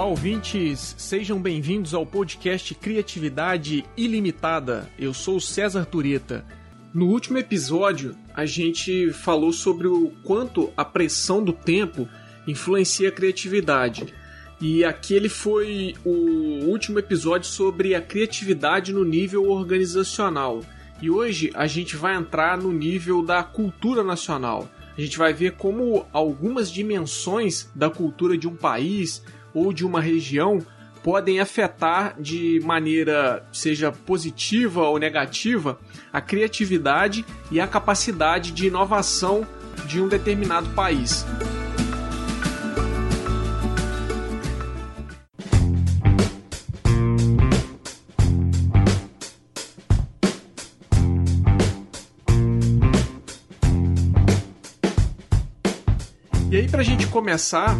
Olá, ouvintes! Sejam bem-vindos ao podcast Criatividade Ilimitada. Eu sou César Tureta. No último episódio, a gente falou sobre o quanto a pressão do tempo influencia a criatividade. E aquele foi o último episódio sobre a criatividade no nível organizacional. E hoje a gente vai entrar no nível da cultura nacional. A gente vai ver como algumas dimensões da cultura de um país ou de uma região podem afetar de maneira seja positiva ou negativa a criatividade e a capacidade de inovação de um determinado país. E aí, para a gente começar,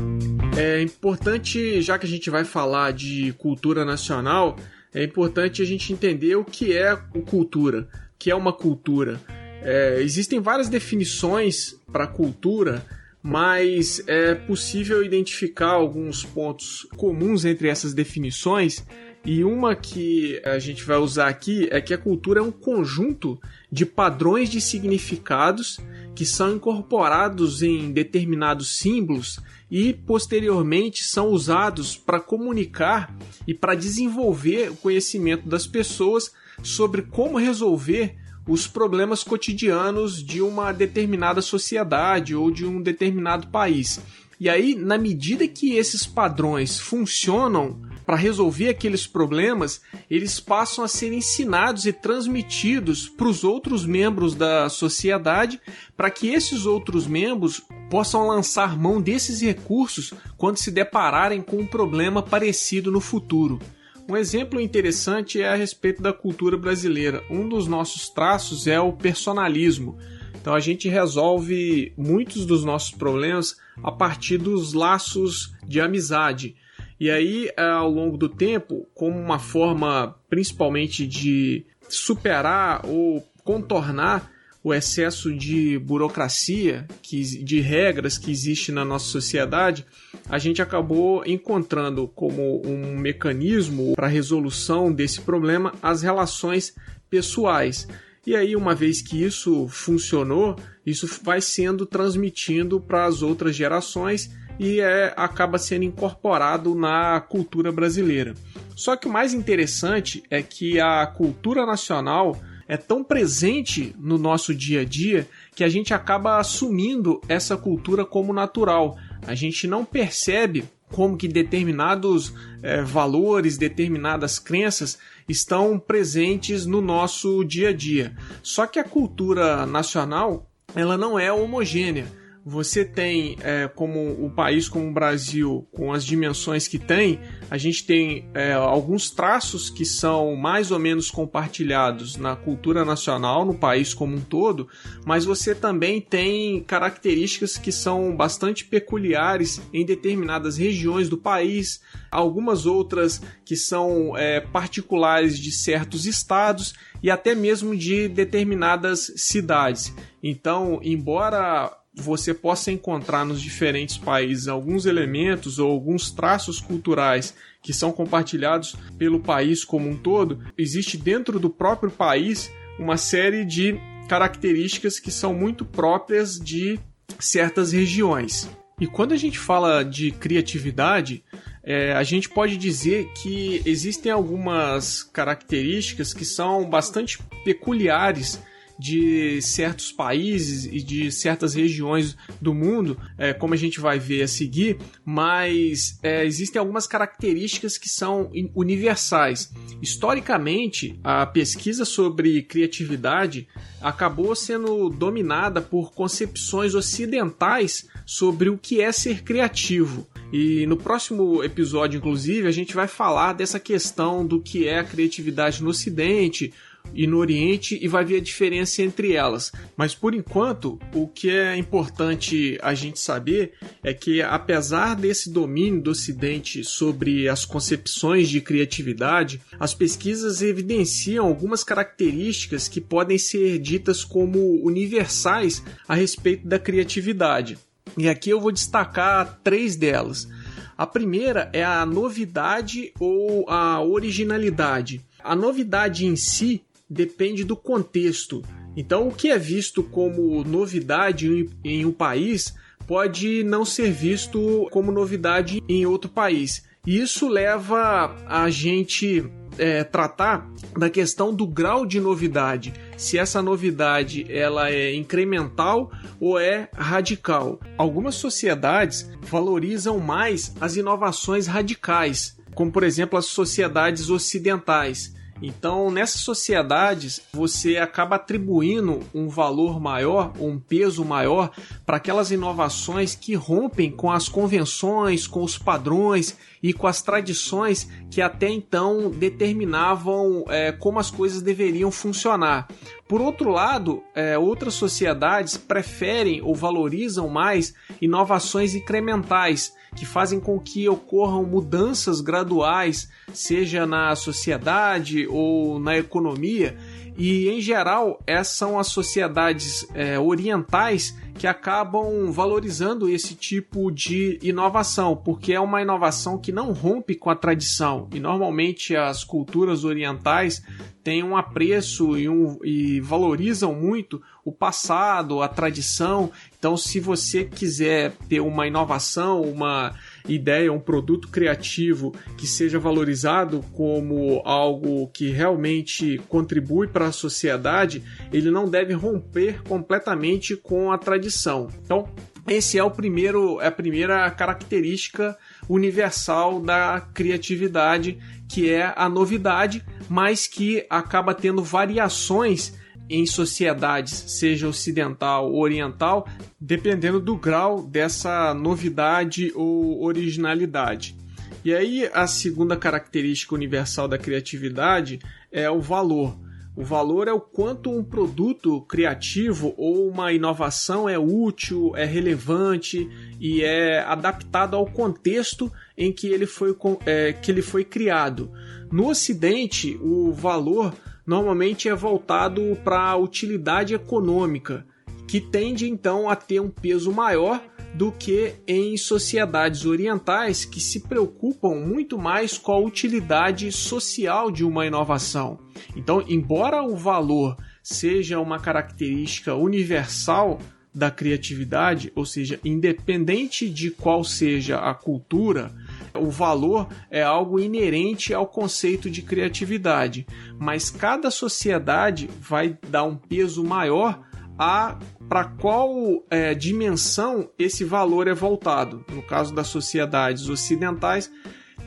é importante, já que a gente vai falar de cultura nacional, é importante a gente entender o que é cultura, o que é uma cultura. É, existem várias definições para cultura, mas é possível identificar alguns pontos comuns entre essas definições. E uma que a gente vai usar aqui é que a cultura é um conjunto de padrões de significados que são incorporados em determinados símbolos e posteriormente são usados para comunicar e para desenvolver o conhecimento das pessoas sobre como resolver os problemas cotidianos de uma determinada sociedade ou de um determinado país. E aí, na medida que esses padrões funcionam para resolver aqueles problemas, eles passam a ser ensinados e transmitidos para os outros membros da sociedade, para que esses outros membros possam lançar mão desses recursos quando se depararem com um problema parecido no futuro. Um exemplo interessante é a respeito da cultura brasileira. Um dos nossos traços é o personalismo. Então a gente resolve muitos dos nossos problemas a partir dos laços de amizade. E aí, é, ao longo do tempo, como uma forma principalmente de superar ou contornar o excesso de burocracia, que, de regras que existe na nossa sociedade, a gente acabou encontrando como um mecanismo para resolução desse problema as relações pessoais. E aí, uma vez que isso funcionou, isso vai sendo transmitido para as outras gerações e é, acaba sendo incorporado na cultura brasileira. Só que o mais interessante é que a cultura nacional é tão presente no nosso dia a dia que a gente acaba assumindo essa cultura como natural. A gente não percebe como que determinados é, valores, determinadas crenças estão presentes no nosso dia a dia. Só que a cultura nacional ela não é homogênea você tem, é, como o país como o Brasil, com as dimensões que tem, a gente tem é, alguns traços que são mais ou menos compartilhados na cultura nacional, no país como um todo, mas você também tem características que são bastante peculiares em determinadas regiões do país, algumas outras que são é, particulares de certos estados e até mesmo de determinadas cidades. Então, embora você possa encontrar nos diferentes países alguns elementos ou alguns traços culturais que são compartilhados pelo país como um todo, existe dentro do próprio país uma série de características que são muito próprias de certas regiões. E quando a gente fala de criatividade, é, a gente pode dizer que existem algumas características que são bastante peculiares de certos países e de certas regiões do mundo, é, como a gente vai ver a seguir, mas é, existem algumas características que são universais. Historicamente, a pesquisa sobre criatividade acabou sendo dominada por concepções ocidentais sobre o que é ser criativo. E no próximo episódio, inclusive, a gente vai falar dessa questão do que é a criatividade no Ocidente, e no Oriente e vai ver a diferença entre elas. Mas por enquanto, o que é importante a gente saber é que, apesar desse domínio do Ocidente sobre as concepções de criatividade, as pesquisas evidenciam algumas características que podem ser ditas como universais a respeito da criatividade. E aqui eu vou destacar três delas. A primeira é a novidade ou a originalidade. A novidade em si depende do contexto. Então, o que é visto como novidade em um país pode não ser visto como novidade em outro país. Isso leva a gente é, tratar da questão do grau de novidade, se essa novidade ela é incremental ou é radical. Algumas sociedades valorizam mais as inovações radicais, como por exemplo as sociedades ocidentais então, nessas sociedades, você acaba atribuindo um valor maior, um peso maior para aquelas inovações que rompem com as convenções, com os padrões e com as tradições que até então determinavam é, como as coisas deveriam funcionar. Por outro lado, é, outras sociedades preferem ou valorizam mais inovações incrementais, que fazem com que ocorram mudanças graduais, seja na sociedade ou na economia. E, em geral, essas são as sociedades é, orientais que acabam valorizando esse tipo de inovação, porque é uma inovação que não rompe com a tradição. E normalmente as culturas orientais têm um apreço e, um, e valorizam muito o passado, a tradição. Então, se você quiser ter uma inovação, uma ideia, um produto criativo que seja valorizado como algo que realmente contribui para a sociedade, ele não deve romper completamente com a tradição. Então, esse é o primeiro, é a primeira característica universal da criatividade, que é a novidade, mas que acaba tendo variações em sociedades, seja ocidental ou oriental, dependendo do grau dessa novidade ou originalidade. E aí a segunda característica universal da criatividade é o valor. O valor é o quanto um produto criativo ou uma inovação é útil, é relevante e é adaptado ao contexto em que ele foi, é, que ele foi criado. No Ocidente, o valor normalmente é voltado para a utilidade econômica, que tende então a ter um peso maior do que em sociedades orientais que se preocupam muito mais com a utilidade social de uma inovação. Então, embora o valor seja uma característica universal da criatividade, ou seja, independente de qual seja a cultura, o valor é algo inerente ao conceito de criatividade, mas cada sociedade vai dar um peso maior a para qual é, dimensão esse valor é voltado. No caso das sociedades ocidentais,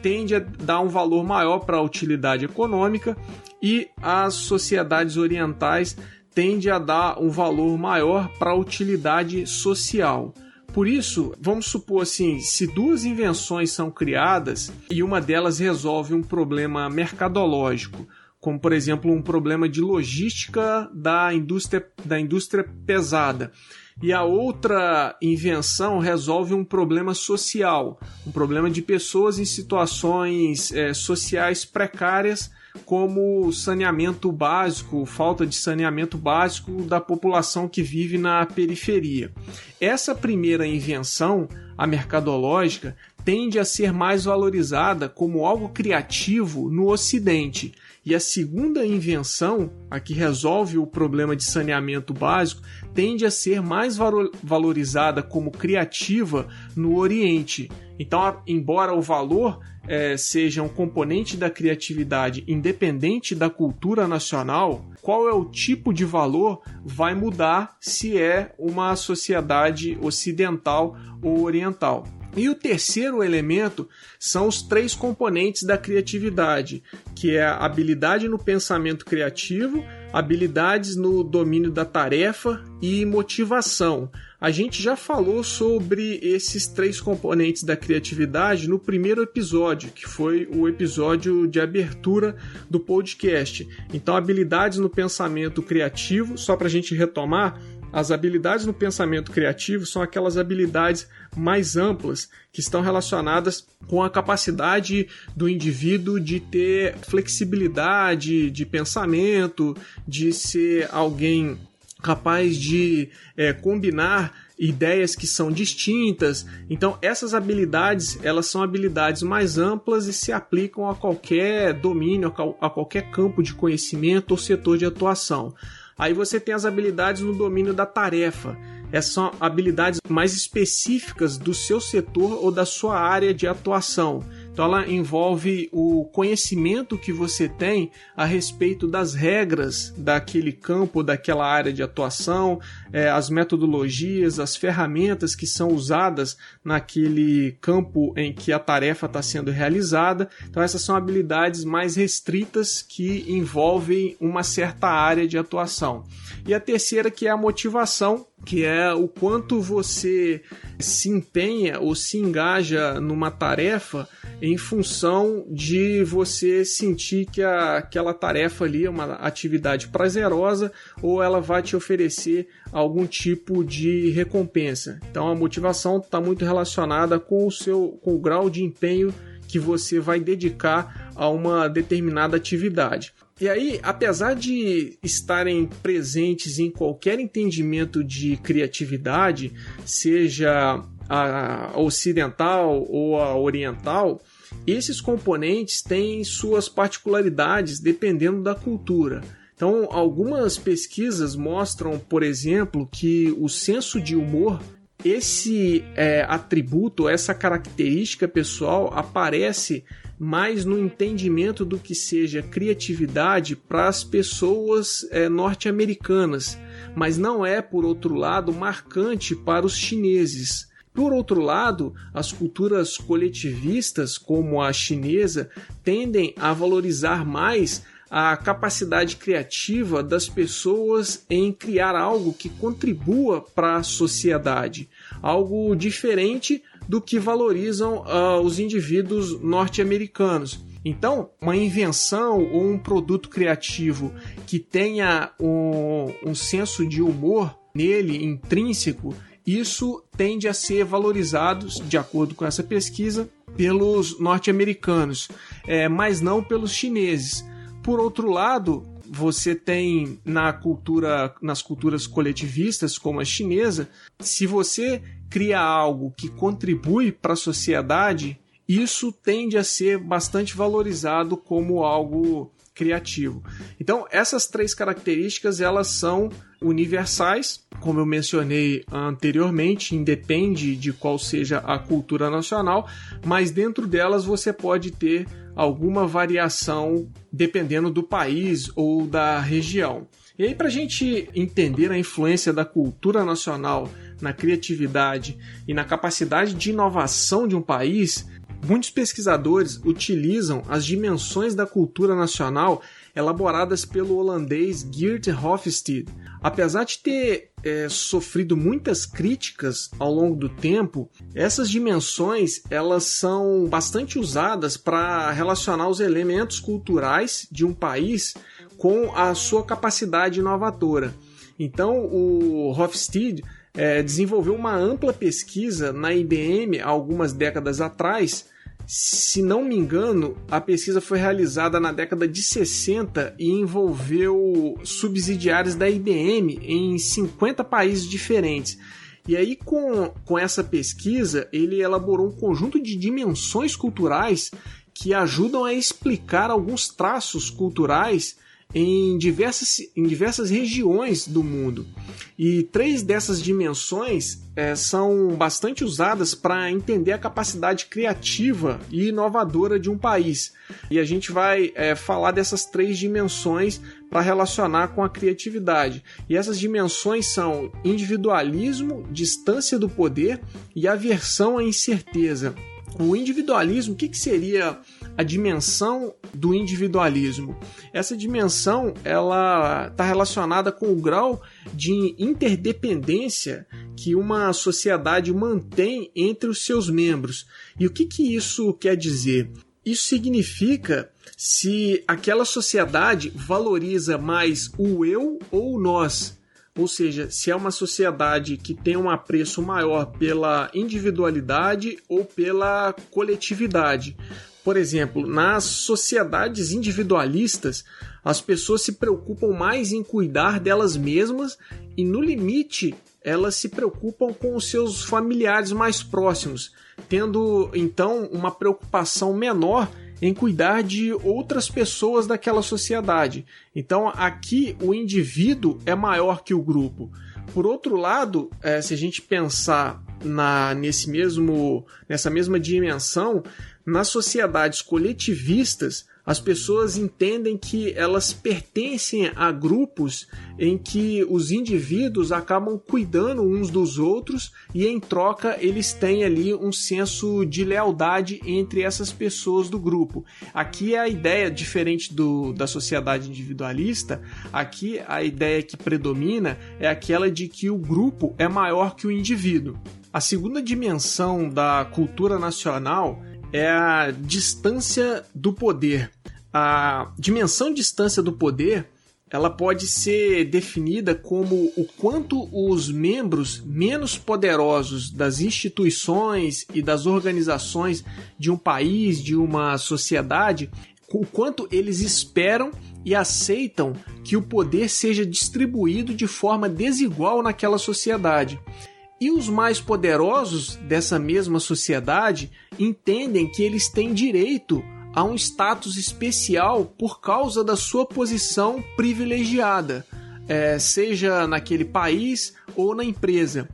tende a dar um valor maior para a utilidade econômica e as sociedades orientais tende a dar um valor maior para a utilidade social. Por isso, vamos supor assim, se duas invenções são criadas e uma delas resolve um problema mercadológico, como por exemplo um problema de logística da indústria, da indústria pesada, e a outra invenção resolve um problema social, um problema de pessoas em situações é, sociais precárias como saneamento básico, falta de saneamento básico da população que vive na periferia. Essa primeira invenção, a mercadológica, tende a ser mais valorizada como algo criativo no Ocidente. E a segunda invenção, a que resolve o problema de saneamento básico, tende a ser mais valorizada como criativa no Oriente. Então, embora o valor é, seja um componente da criatividade independente da cultura nacional, qual é o tipo de valor vai mudar se é uma sociedade ocidental ou oriental. E o terceiro elemento são os três componentes da criatividade, que é a habilidade no pensamento criativo, habilidades no domínio da tarefa e motivação. A gente já falou sobre esses três componentes da criatividade no primeiro episódio, que foi o episódio de abertura do podcast. Então, habilidades no pensamento criativo, só para a gente retomar, as habilidades no pensamento criativo são aquelas habilidades mais amplas que estão relacionadas com a capacidade do indivíduo de ter flexibilidade de pensamento, de ser alguém capaz de é, combinar ideias que são distintas. Então, essas habilidades, elas são habilidades mais amplas e se aplicam a qualquer domínio, a qualquer campo de conhecimento ou setor de atuação. Aí você tem as habilidades no domínio da tarefa. Essas são habilidades mais específicas do seu setor ou da sua área de atuação. Então ela envolve o conhecimento que você tem a respeito das regras daquele campo, daquela área de atuação, é, as metodologias, as ferramentas que são usadas naquele campo em que a tarefa está sendo realizada. Então essas são habilidades mais restritas que envolvem uma certa área de atuação. E a terceira que é a motivação, que é o quanto você se empenha ou se engaja numa tarefa em função de você sentir que a, aquela tarefa ali é uma atividade prazerosa ou ela vai te oferecer algum tipo de recompensa. Então a motivação está muito relacionada com o seu com o grau de empenho que você vai dedicar a uma determinada atividade. E aí, apesar de estarem presentes em qualquer entendimento de criatividade, seja a ocidental ou a oriental, esses componentes têm suas particularidades dependendo da cultura. Então, algumas pesquisas mostram, por exemplo, que o senso de humor, esse é, atributo, essa característica pessoal, aparece mais no entendimento do que seja criatividade para as pessoas é, norte-americanas, mas não é, por outro lado, marcante para os chineses. Por outro lado, as culturas coletivistas, como a chinesa, tendem a valorizar mais a capacidade criativa das pessoas em criar algo que contribua para a sociedade, algo diferente do que valorizam uh, os indivíduos norte-americanos. Então, uma invenção ou um produto criativo que tenha um, um senso de humor nele intrínseco isso tende a ser valorizado, de acordo com essa pesquisa, pelos norte-americanos, é, mas não pelos chineses. Por outro lado, você tem na cultura, nas culturas coletivistas, como a chinesa, se você cria algo que contribui para a sociedade, isso tende a ser bastante valorizado como algo criativo. Então, essas três características elas são universais, como eu mencionei anteriormente, independe de qual seja a cultura nacional, mas dentro delas você pode ter alguma variação dependendo do país ou da região. E aí, para a gente entender a influência da cultura nacional na criatividade e na capacidade de inovação de um país, Muitos pesquisadores utilizam as dimensões da cultura nacional elaboradas pelo holandês Geert Hofstede. Apesar de ter é, sofrido muitas críticas ao longo do tempo, essas dimensões elas são bastante usadas para relacionar os elementos culturais de um país com a sua capacidade inovadora. Então, o Hofstede é, desenvolveu uma ampla pesquisa na IBM algumas décadas atrás se não me engano, a pesquisa foi realizada na década de 60 e envolveu subsidiários da IBM em 50 países diferentes. E aí, com, com essa pesquisa, ele elaborou um conjunto de dimensões culturais que ajudam a explicar alguns traços culturais em diversas, em diversas regiões do mundo. E três dessas dimensões é, são bastante usadas para entender a capacidade criativa e inovadora de um país. E a gente vai é, falar dessas três dimensões para relacionar com a criatividade. E essas dimensões são individualismo, distância do poder e aversão à incerteza. O individualismo, o que, que seria a dimensão do individualismo. Essa dimensão ela está relacionada com o grau de interdependência que uma sociedade mantém entre os seus membros. E o que, que isso quer dizer? Isso significa se aquela sociedade valoriza mais o eu ou o nós. Ou seja, se é uma sociedade que tem um apreço maior pela individualidade ou pela coletividade. Por exemplo, nas sociedades individualistas, as pessoas se preocupam mais em cuidar delas mesmas e, no limite, elas se preocupam com os seus familiares mais próximos, tendo então uma preocupação menor em cuidar de outras pessoas daquela sociedade. Então aqui o indivíduo é maior que o grupo. Por outro lado, é, se a gente pensar na, nesse mesmo, nessa mesma dimensão, nas sociedades coletivistas, as pessoas entendem que elas pertencem a grupos em que os indivíduos acabam cuidando uns dos outros e em troca eles têm ali um senso de lealdade entre essas pessoas do grupo. Aqui é a ideia diferente do, da sociedade individualista, aqui a ideia que predomina é aquela de que o grupo é maior que o indivíduo. A segunda dimensão da cultura nacional é a distância do poder. A dimensão distância do poder ela pode ser definida como o quanto os membros menos poderosos das instituições e das organizações de um país, de uma sociedade, o quanto eles esperam e aceitam que o poder seja distribuído de forma desigual naquela sociedade. E os mais poderosos dessa mesma sociedade entendem que eles têm direito a um status especial por causa da sua posição privilegiada, é, seja naquele país ou na empresa.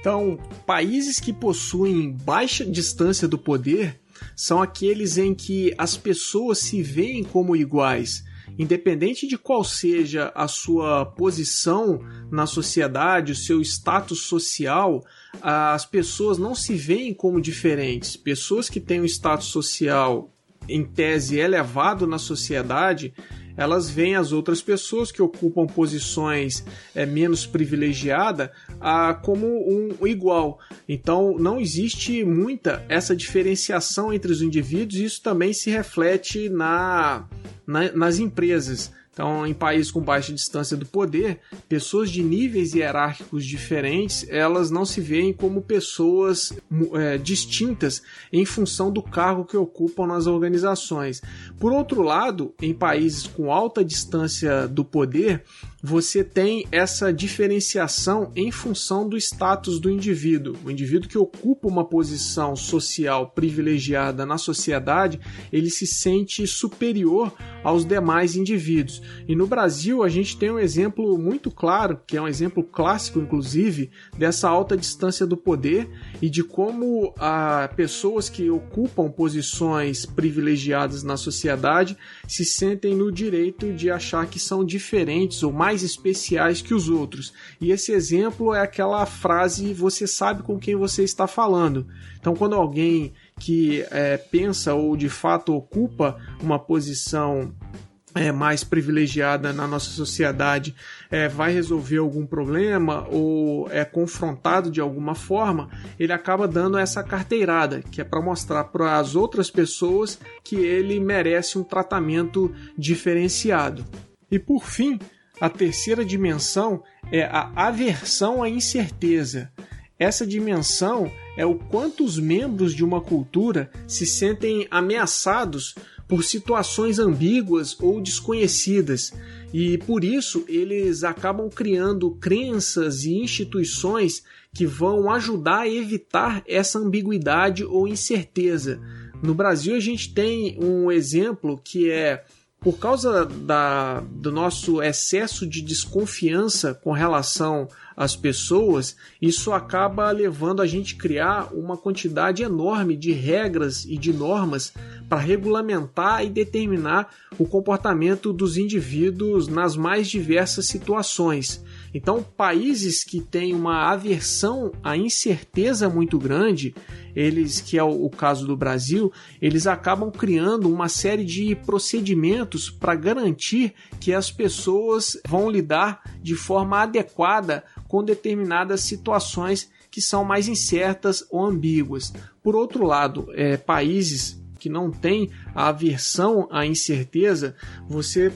Então, países que possuem baixa distância do poder são aqueles em que as pessoas se veem como iguais independente de qual seja a sua posição na sociedade, o seu status social, as pessoas não se veem como diferentes. Pessoas que têm um status social em tese elevado na sociedade, elas veem as outras pessoas que ocupam posições é, menos privilegiadas a, como um, igual. Então não existe muita essa diferenciação entre os indivíduos e isso também se reflete na, na nas empresas. Então, em países com baixa distância do poder, pessoas de níveis hierárquicos diferentes, elas não se veem como pessoas é, distintas em função do cargo que ocupam nas organizações. Por outro lado, em países com alta distância do poder, você tem essa diferenciação em função do status do indivíduo. O indivíduo que ocupa uma posição social privilegiada na sociedade, ele se sente superior aos demais indivíduos. E no Brasil, a gente tem um exemplo muito claro, que é um exemplo clássico, inclusive, dessa alta distância do poder e de como ah, pessoas que ocupam posições privilegiadas na sociedade se sentem no direito de achar que são diferentes ou mais mais especiais que os outros. E esse exemplo é aquela frase: você sabe com quem você está falando. Então, quando alguém que é, pensa ou de fato ocupa uma posição é, mais privilegiada na nossa sociedade é, vai resolver algum problema ou é confrontado de alguma forma, ele acaba dando essa carteirada, que é para mostrar para as outras pessoas que ele merece um tratamento diferenciado. E por fim, a terceira dimensão é a aversão à incerteza. Essa dimensão é o quanto os membros de uma cultura se sentem ameaçados por situações ambíguas ou desconhecidas, e por isso eles acabam criando crenças e instituições que vão ajudar a evitar essa ambiguidade ou incerteza. No Brasil, a gente tem um exemplo que é por causa da, do nosso excesso de desconfiança com relação às pessoas, isso acaba levando a gente criar uma quantidade enorme de regras e de normas para regulamentar e determinar o comportamento dos indivíduos nas mais diversas situações. Então, países que têm uma aversão à incerteza muito grande, eles que é o, caso do Brasil, eles acabam criando uma série de procedimentos para garantir que as pessoas vão lidar de forma adequada com determinadas situações que são mais incertas ou ambíguas. Por outro lado, é, países que não têm a aversão à incerteza, você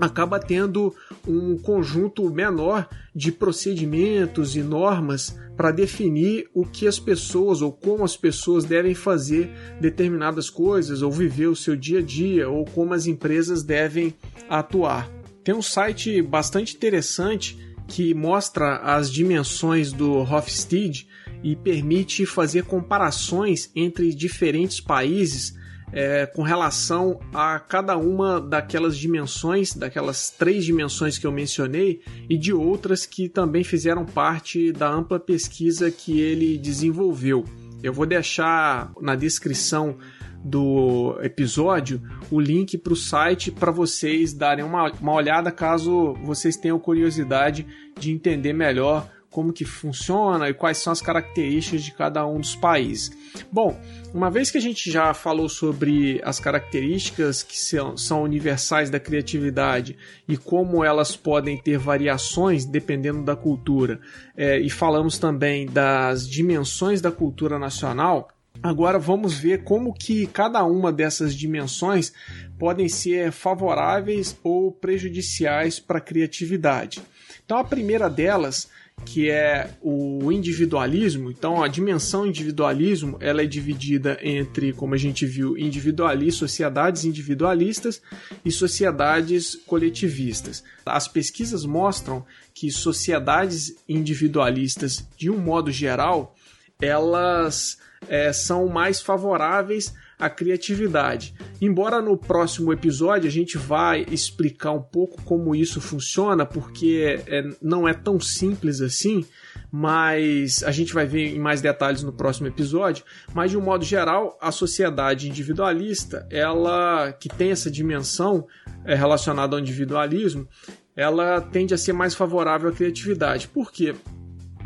acaba tendo um conjunto menor de procedimentos e normas para definir o que as pessoas ou como as pessoas devem fazer determinadas coisas ou viver o seu dia a dia ou como as empresas devem atuar. Tem um site bastante interessante que mostra as dimensões do Hofstede e permite fazer comparações entre diferentes países é, com relação a cada uma daquelas dimensões, daquelas três dimensões que eu mencionei, e de outras que também fizeram parte da ampla pesquisa que ele desenvolveu. Eu vou deixar na descrição do episódio o link para o site para vocês darem uma, uma olhada caso vocês tenham curiosidade de entender melhor como que funciona e quais são as características de cada um dos países. Bom, uma vez que a gente já falou sobre as características que são universais da criatividade e como elas podem ter variações dependendo da cultura, é, e falamos também das dimensões da cultura nacional, Agora vamos ver como que cada uma dessas dimensões podem ser favoráveis ou prejudiciais para a criatividade. Então a primeira delas que é o individualismo. Então, a dimensão individualismo ela é dividida entre, como a gente viu, individualistas, sociedades individualistas e sociedades coletivistas. As pesquisas mostram que sociedades individualistas, de um modo geral, elas é, são mais favoráveis à criatividade. Embora no próximo episódio a gente vai explicar um pouco como isso funciona, porque é, não é tão simples assim, mas a gente vai ver em mais detalhes no próximo episódio. Mas de um modo geral, a sociedade individualista, ela que tem essa dimensão é, relacionada ao individualismo, ela tende a ser mais favorável à criatividade. Por quê?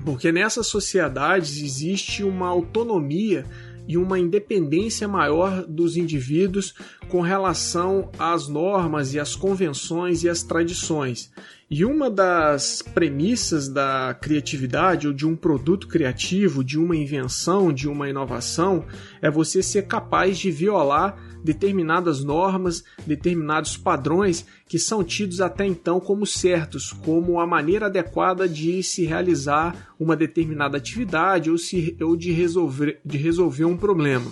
Porque nessas sociedades existe uma autonomia e uma independência maior dos indivíduos com relação às normas e às convenções e às tradições. E uma das premissas da criatividade ou de um produto criativo, de uma invenção, de uma inovação, é você ser capaz de violar determinadas normas, determinados padrões que são tidos até então como certos, como a maneira adequada de se realizar uma determinada atividade ou, se, ou de, resolver, de resolver um problema.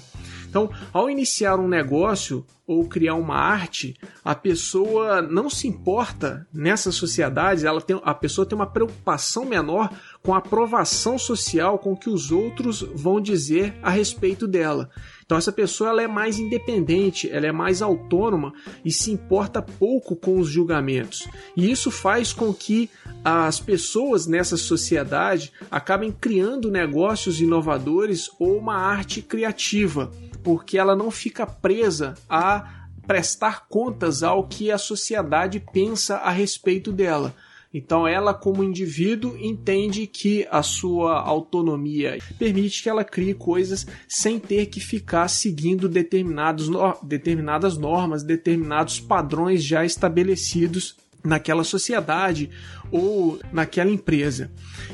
Então, ao iniciar um negócio ou criar uma arte, a pessoa não se importa nessas sociedades, ela tem, a pessoa tem uma preocupação menor com a aprovação social com que os outros vão dizer a respeito dela. Então essa pessoa ela é mais independente, ela é mais autônoma e se importa pouco com os julgamentos. E isso faz com que as pessoas nessa sociedade acabem criando negócios inovadores ou uma arte criativa, porque ela não fica presa a prestar contas ao que a sociedade pensa a respeito dela. Então, ela, como indivíduo, entende que a sua autonomia permite que ela crie coisas sem ter que ficar seguindo determinados, determinadas normas, determinados padrões já estabelecidos naquela sociedade ou naquela empresa.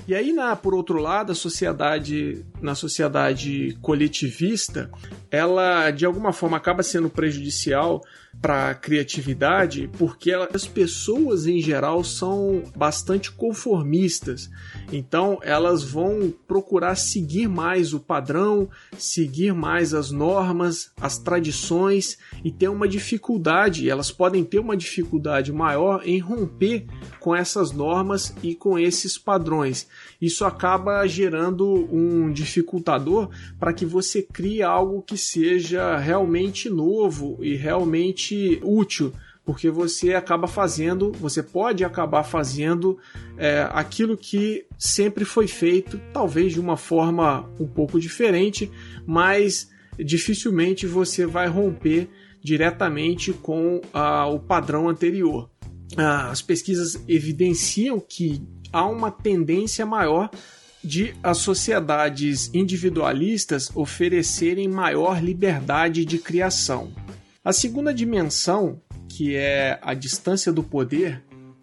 E aí, na, por outro lado, a sociedade, na sociedade coletivista, ela de alguma forma acaba sendo prejudicial para a criatividade, porque ela, as pessoas em geral são bastante conformistas. Então, elas vão procurar seguir mais o padrão, seguir mais as normas, as tradições e ter uma dificuldade, elas podem ter uma dificuldade maior em romper com essas normas e com esses padrões. Isso acaba gerando um dificultador para que você crie algo que seja realmente novo e realmente útil, porque você acaba fazendo, você pode acabar fazendo é, aquilo que sempre foi feito, talvez de uma forma um pouco diferente, mas dificilmente você vai romper diretamente com ah, o padrão anterior. Ah, as pesquisas evidenciam que há uma tendência maior de as sociedades individualistas oferecerem maior liberdade de criação. A segunda dimensão, que é a distância do poder,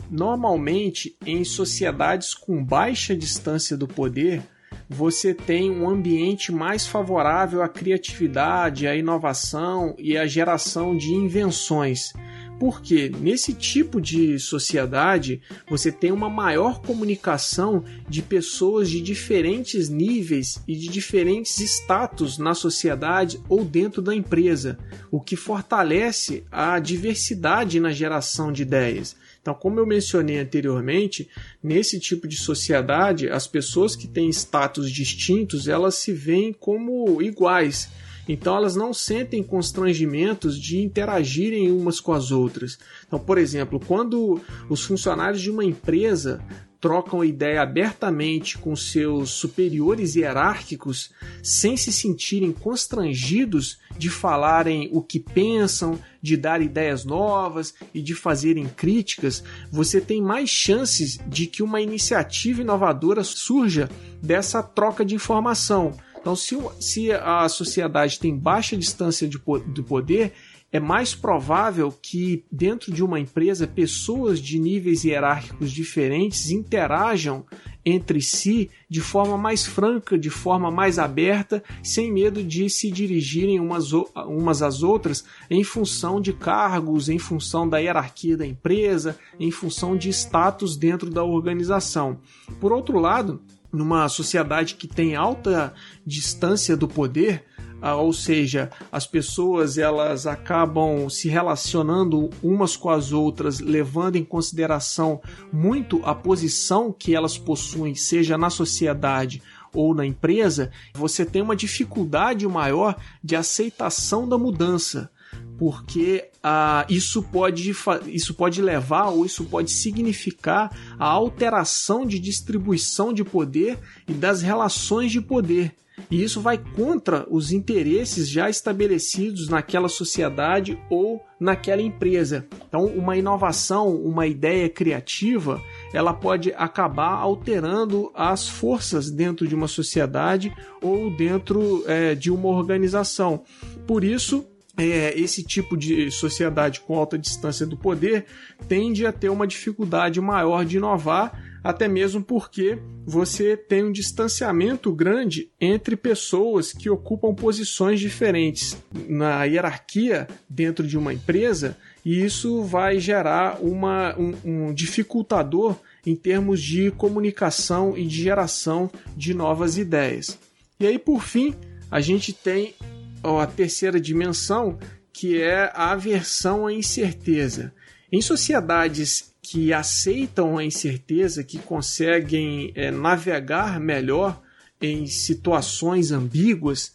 normalmente em sociedades com baixa distância do poder, você tem um ambiente mais favorável à criatividade, à inovação e à geração de invenções, Porque nesse tipo de sociedade você tem uma maior comunicação de pessoas de diferentes níveis e de diferentes status na sociedade ou dentro da empresa, o que fortalece a diversidade na geração de ideias. Então, como eu mencionei anteriormente, nesse tipo de sociedade, as pessoas que têm status distintos, elas se veem como iguais. Então elas não sentem constrangimentos de interagirem umas com as outras. Então, por exemplo, quando os funcionários de uma empresa trocam ideia abertamente com seus superiores hierárquicos sem se sentirem constrangidos de falarem o que pensam, de dar ideias novas e de fazerem críticas, você tem mais chances de que uma iniciativa inovadora surja dessa troca de informação. Então, se, se a sociedade tem baixa distância de, do poder, é mais provável que dentro de uma empresa pessoas de níveis hierárquicos diferentes interajam entre si de forma mais franca, de forma mais aberta, sem medo de se dirigirem umas, umas às outras em função de cargos, em função da hierarquia da empresa, em função de status dentro da organização. Por outro lado, numa sociedade que tem alta distância do poder, ah, ou seja, as pessoas elas acabam se relacionando umas com as outras, levando em consideração muito a posição que elas possuem, seja na sociedade ou na empresa, você tem uma dificuldade maior de aceitação da mudança porque ah, isso, pode, isso pode levar ou isso pode significar a alteração de distribuição de poder e das relações de poder. E isso vai contra os interesses já estabelecidos naquela sociedade ou naquela empresa. Então, uma inovação, uma ideia criativa, ela pode acabar alterando as forças dentro de uma sociedade ou dentro é, de uma organização. Por isso, é, esse tipo de sociedade com alta distância do poder tende a ter uma dificuldade maior de inovar, até mesmo porque você tem um distanciamento grande entre pessoas que ocupam posições diferentes na hierarquia dentro de uma empresa, e isso vai gerar uma, um, um dificultador em termos de comunicação e de geração de novas ideias. E aí, por fim, a gente tem a terceira dimensão, que é a aversão à incerteza. Em sociedades que aceitam a incerteza, que conseguem é, navegar melhor em situações ambíguas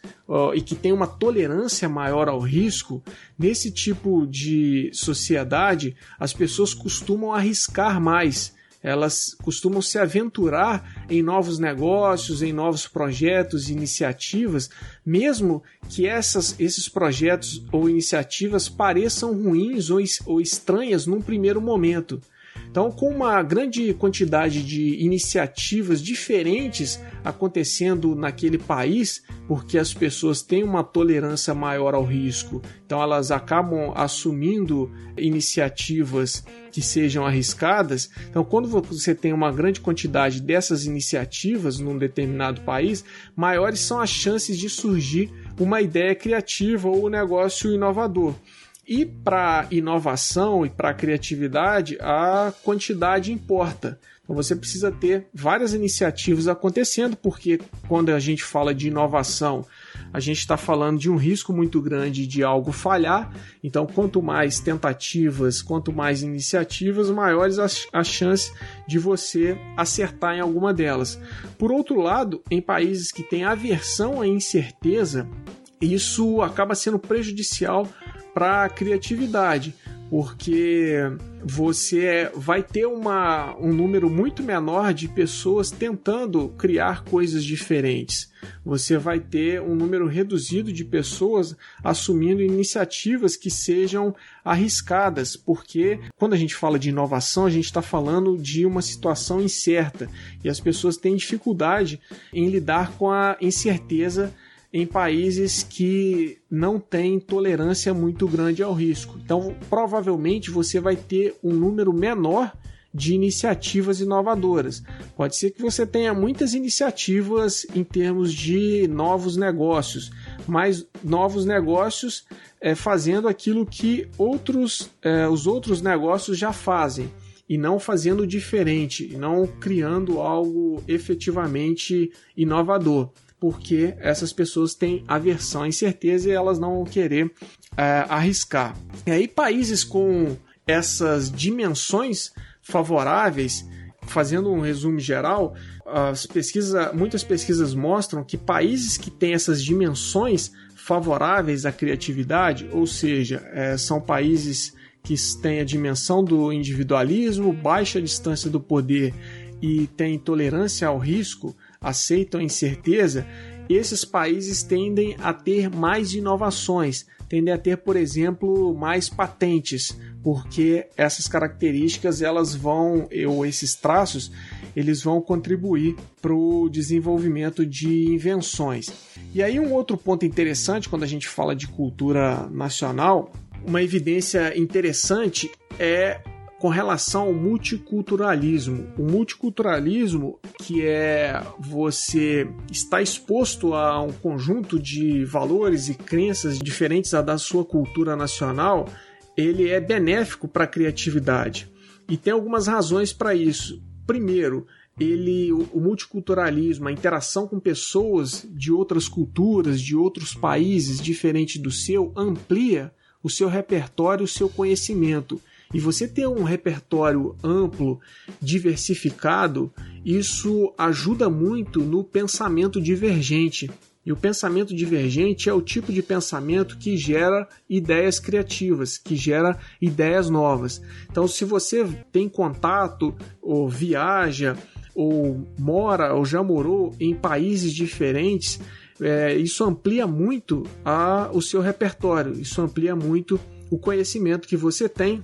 e que tem uma tolerância maior ao risco, nesse tipo de sociedade as pessoas costumam arriscar mais elas costumam se aventurar em novos negócios, em novos projetos iniciativas, mesmo que essas, esses projetos ou iniciativas pareçam ruins ou, ou estranhas num primeiro momento. Então, com uma grande quantidade de iniciativas diferentes acontecendo naquele país, porque as pessoas têm uma tolerância maior ao risco, então elas acabam assumindo iniciativas que sejam arriscadas. Então, quando você tem uma grande quantidade dessas iniciativas num determinado país, maiores são as chances de surgir uma ideia criativa ou um negócio inovador. E para inovação e para criatividade, a quantidade importa. Então você precisa ter várias iniciativas acontecendo, porque quando a gente fala de inovação, a gente está falando de um risco muito grande de algo falhar. Então, quanto mais tentativas, quanto mais iniciativas, maiores as, as chances de você acertar em alguma delas. Por outro lado, em países que têm aversão à incerteza, isso acaba sendo prejudicial para a criatividade, porque você vai ter uma, um número muito menor de pessoas tentando criar coisas diferentes. Você vai ter um número reduzido de pessoas assumindo iniciativas que sejam arriscadas, porque quando a gente fala de inovação, a gente está falando de uma situação incerta e as pessoas têm dificuldade em lidar com a incerteza em países que não têm tolerância muito grande ao risco. Então, provavelmente você vai ter um número menor de iniciativas inovadoras. Pode ser que você tenha muitas iniciativas em termos de novos negócios, mas novos negócios é, fazendo aquilo que outros, é, os outros negócios já fazem e não fazendo diferente, não criando algo efetivamente inovador, porque essas pessoas têm aversão, incerteza e elas não vão querer é, arriscar. E aí, países com essas dimensões favoráveis, fazendo um resumo geral, as pesquisas, muitas pesquisas mostram que países que têm essas dimensões favoráveis à criatividade, ou seja, é, são países que têm a dimensão do individualismo, baixa distância do poder e têm tolerância ao risco, aceitam a incerteza, esses países tendem a ter mais inovações, tendem a ter, por exemplo, mais patentes, porque essas características elas vão, ou esses traços, eles vão contribuir para o desenvolvimento de invenções. E aí um outro ponto interessante quando a gente fala de cultura nacional, uma evidência interessante é com relação ao multiculturalismo. O multiculturalismo, que é você estar exposto a um conjunto de valores e crenças diferentes da sua cultura nacional, ele é benéfico para a criatividade. E tem algumas razões para isso. Primeiro, ele o multiculturalismo, a interação com pessoas de outras culturas, de outros países diferentes do seu, amplia o seu repertório, o seu conhecimento. E você ter um repertório amplo, diversificado, isso ajuda muito no pensamento divergente. E o pensamento divergente é o tipo de pensamento que gera ideias criativas, que gera ideias novas. Então, se você tem contato ou viaja ou mora ou já morou em países diferentes, é, isso amplia muito a, o seu repertório, isso amplia muito o conhecimento que você tem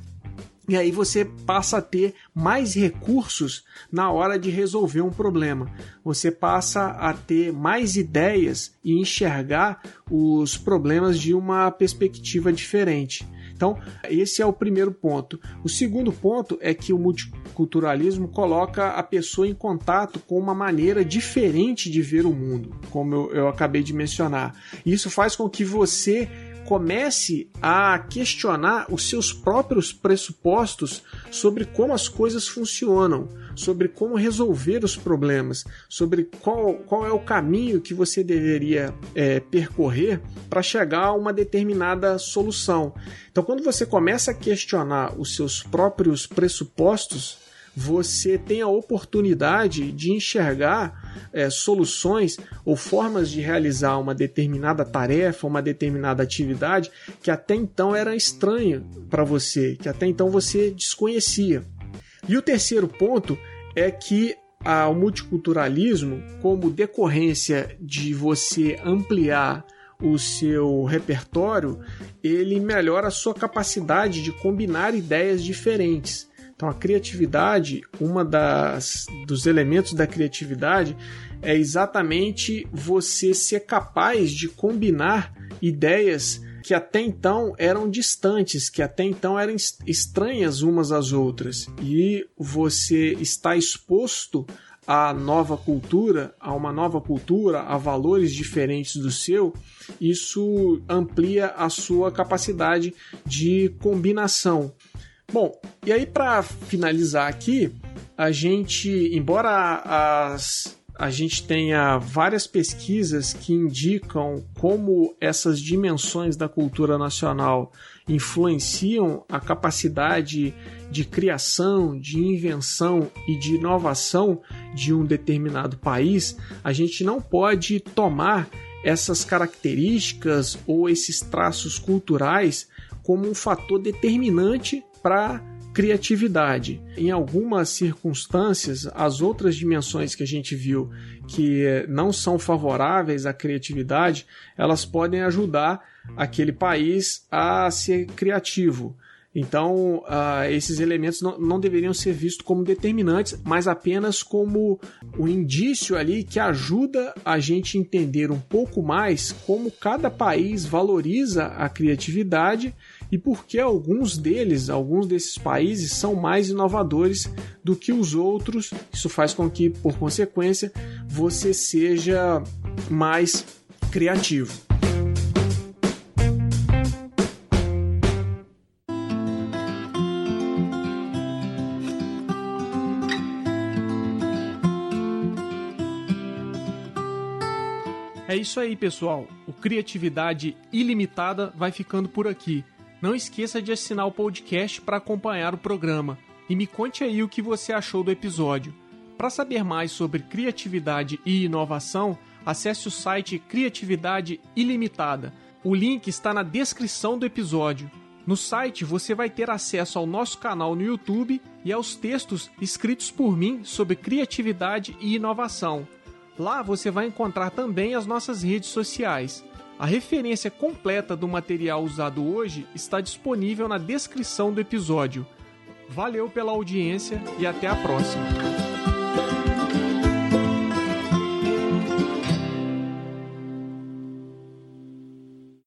e aí você passa a ter mais recursos na hora de resolver um problema. Você passa a ter mais ideias e enxergar os problemas de uma perspectiva diferente. Então, esse é o primeiro ponto. O segundo ponto é que o multiculturalismo coloca a pessoa em contato com uma maneira diferente de ver o mundo, como eu, eu acabei de mencionar. Isso faz com que você comece a questionar os seus próprios pressupostos sobre como as coisas funcionam, sobre como resolver os problemas, sobre qual, qual é o caminho que você deveria é, percorrer para chegar a uma determinada solução. Então, quando você começa a questionar os seus próprios pressupostos, você tem a oportunidade de enxergar é, soluções ou formas de realizar uma determinada tarefa, uma determinada atividade que até então era estranha para você, que até então você desconhecia. E o terceiro ponto é que o multiculturalismo, como decorrência de você ampliar o seu repertório, ele melhora a sua capacidade de combinar ideias diferentes. Então a criatividade, uma das dos elementos da criatividade é exatamente você ser capaz de combinar ideias que até então eram distantes, que até então eram estranhas umas às outras, e você está exposto à nova cultura, a uma nova cultura, a valores diferentes do seu, isso amplia a sua capacidade de combinação. Bom, e aí para finalizar aqui, a gente, embora as, a gente tenha várias pesquisas que indicam como essas dimensões da cultura nacional influenciam a capacidade de criação, de invenção e de inovação de um determinado país, a gente não pode tomar essas características ou esses traços culturais como um fator determinante para criatividade. Em algumas circunstâncias, as outras dimensões que a gente viu que não são favoráveis à criatividade, elas podem ajudar aquele país a ser criativo. Então, uh, esses elementos não, não, deveriam ser vistos como determinantes, mas apenas como um indício ali que ajuda a gente entender um pouco mais como cada país valoriza a criatividade e por que alguns deles, alguns desses países, são mais inovadores do que os outros. Isso faz com que, por consequência, você seja mais criativo. É isso aí, pessoal. O Criatividade Ilimitada vai ficando por aqui. Não esqueça de assinar o podcast para acompanhar o programa e me conte aí o que você achou do episódio. Para saber mais sobre criatividade e inovação, acesse o site Criatividade Ilimitada. O link está na descrição do episódio. No site você vai ter acesso ao nosso canal no YouTube e aos textos escritos por mim sobre criatividade e inovação. Lá você vai encontrar também as nossas redes sociais. A referência completa do material usado hoje está disponível na descrição do episódio. Valeu pela audiência e até a próxima!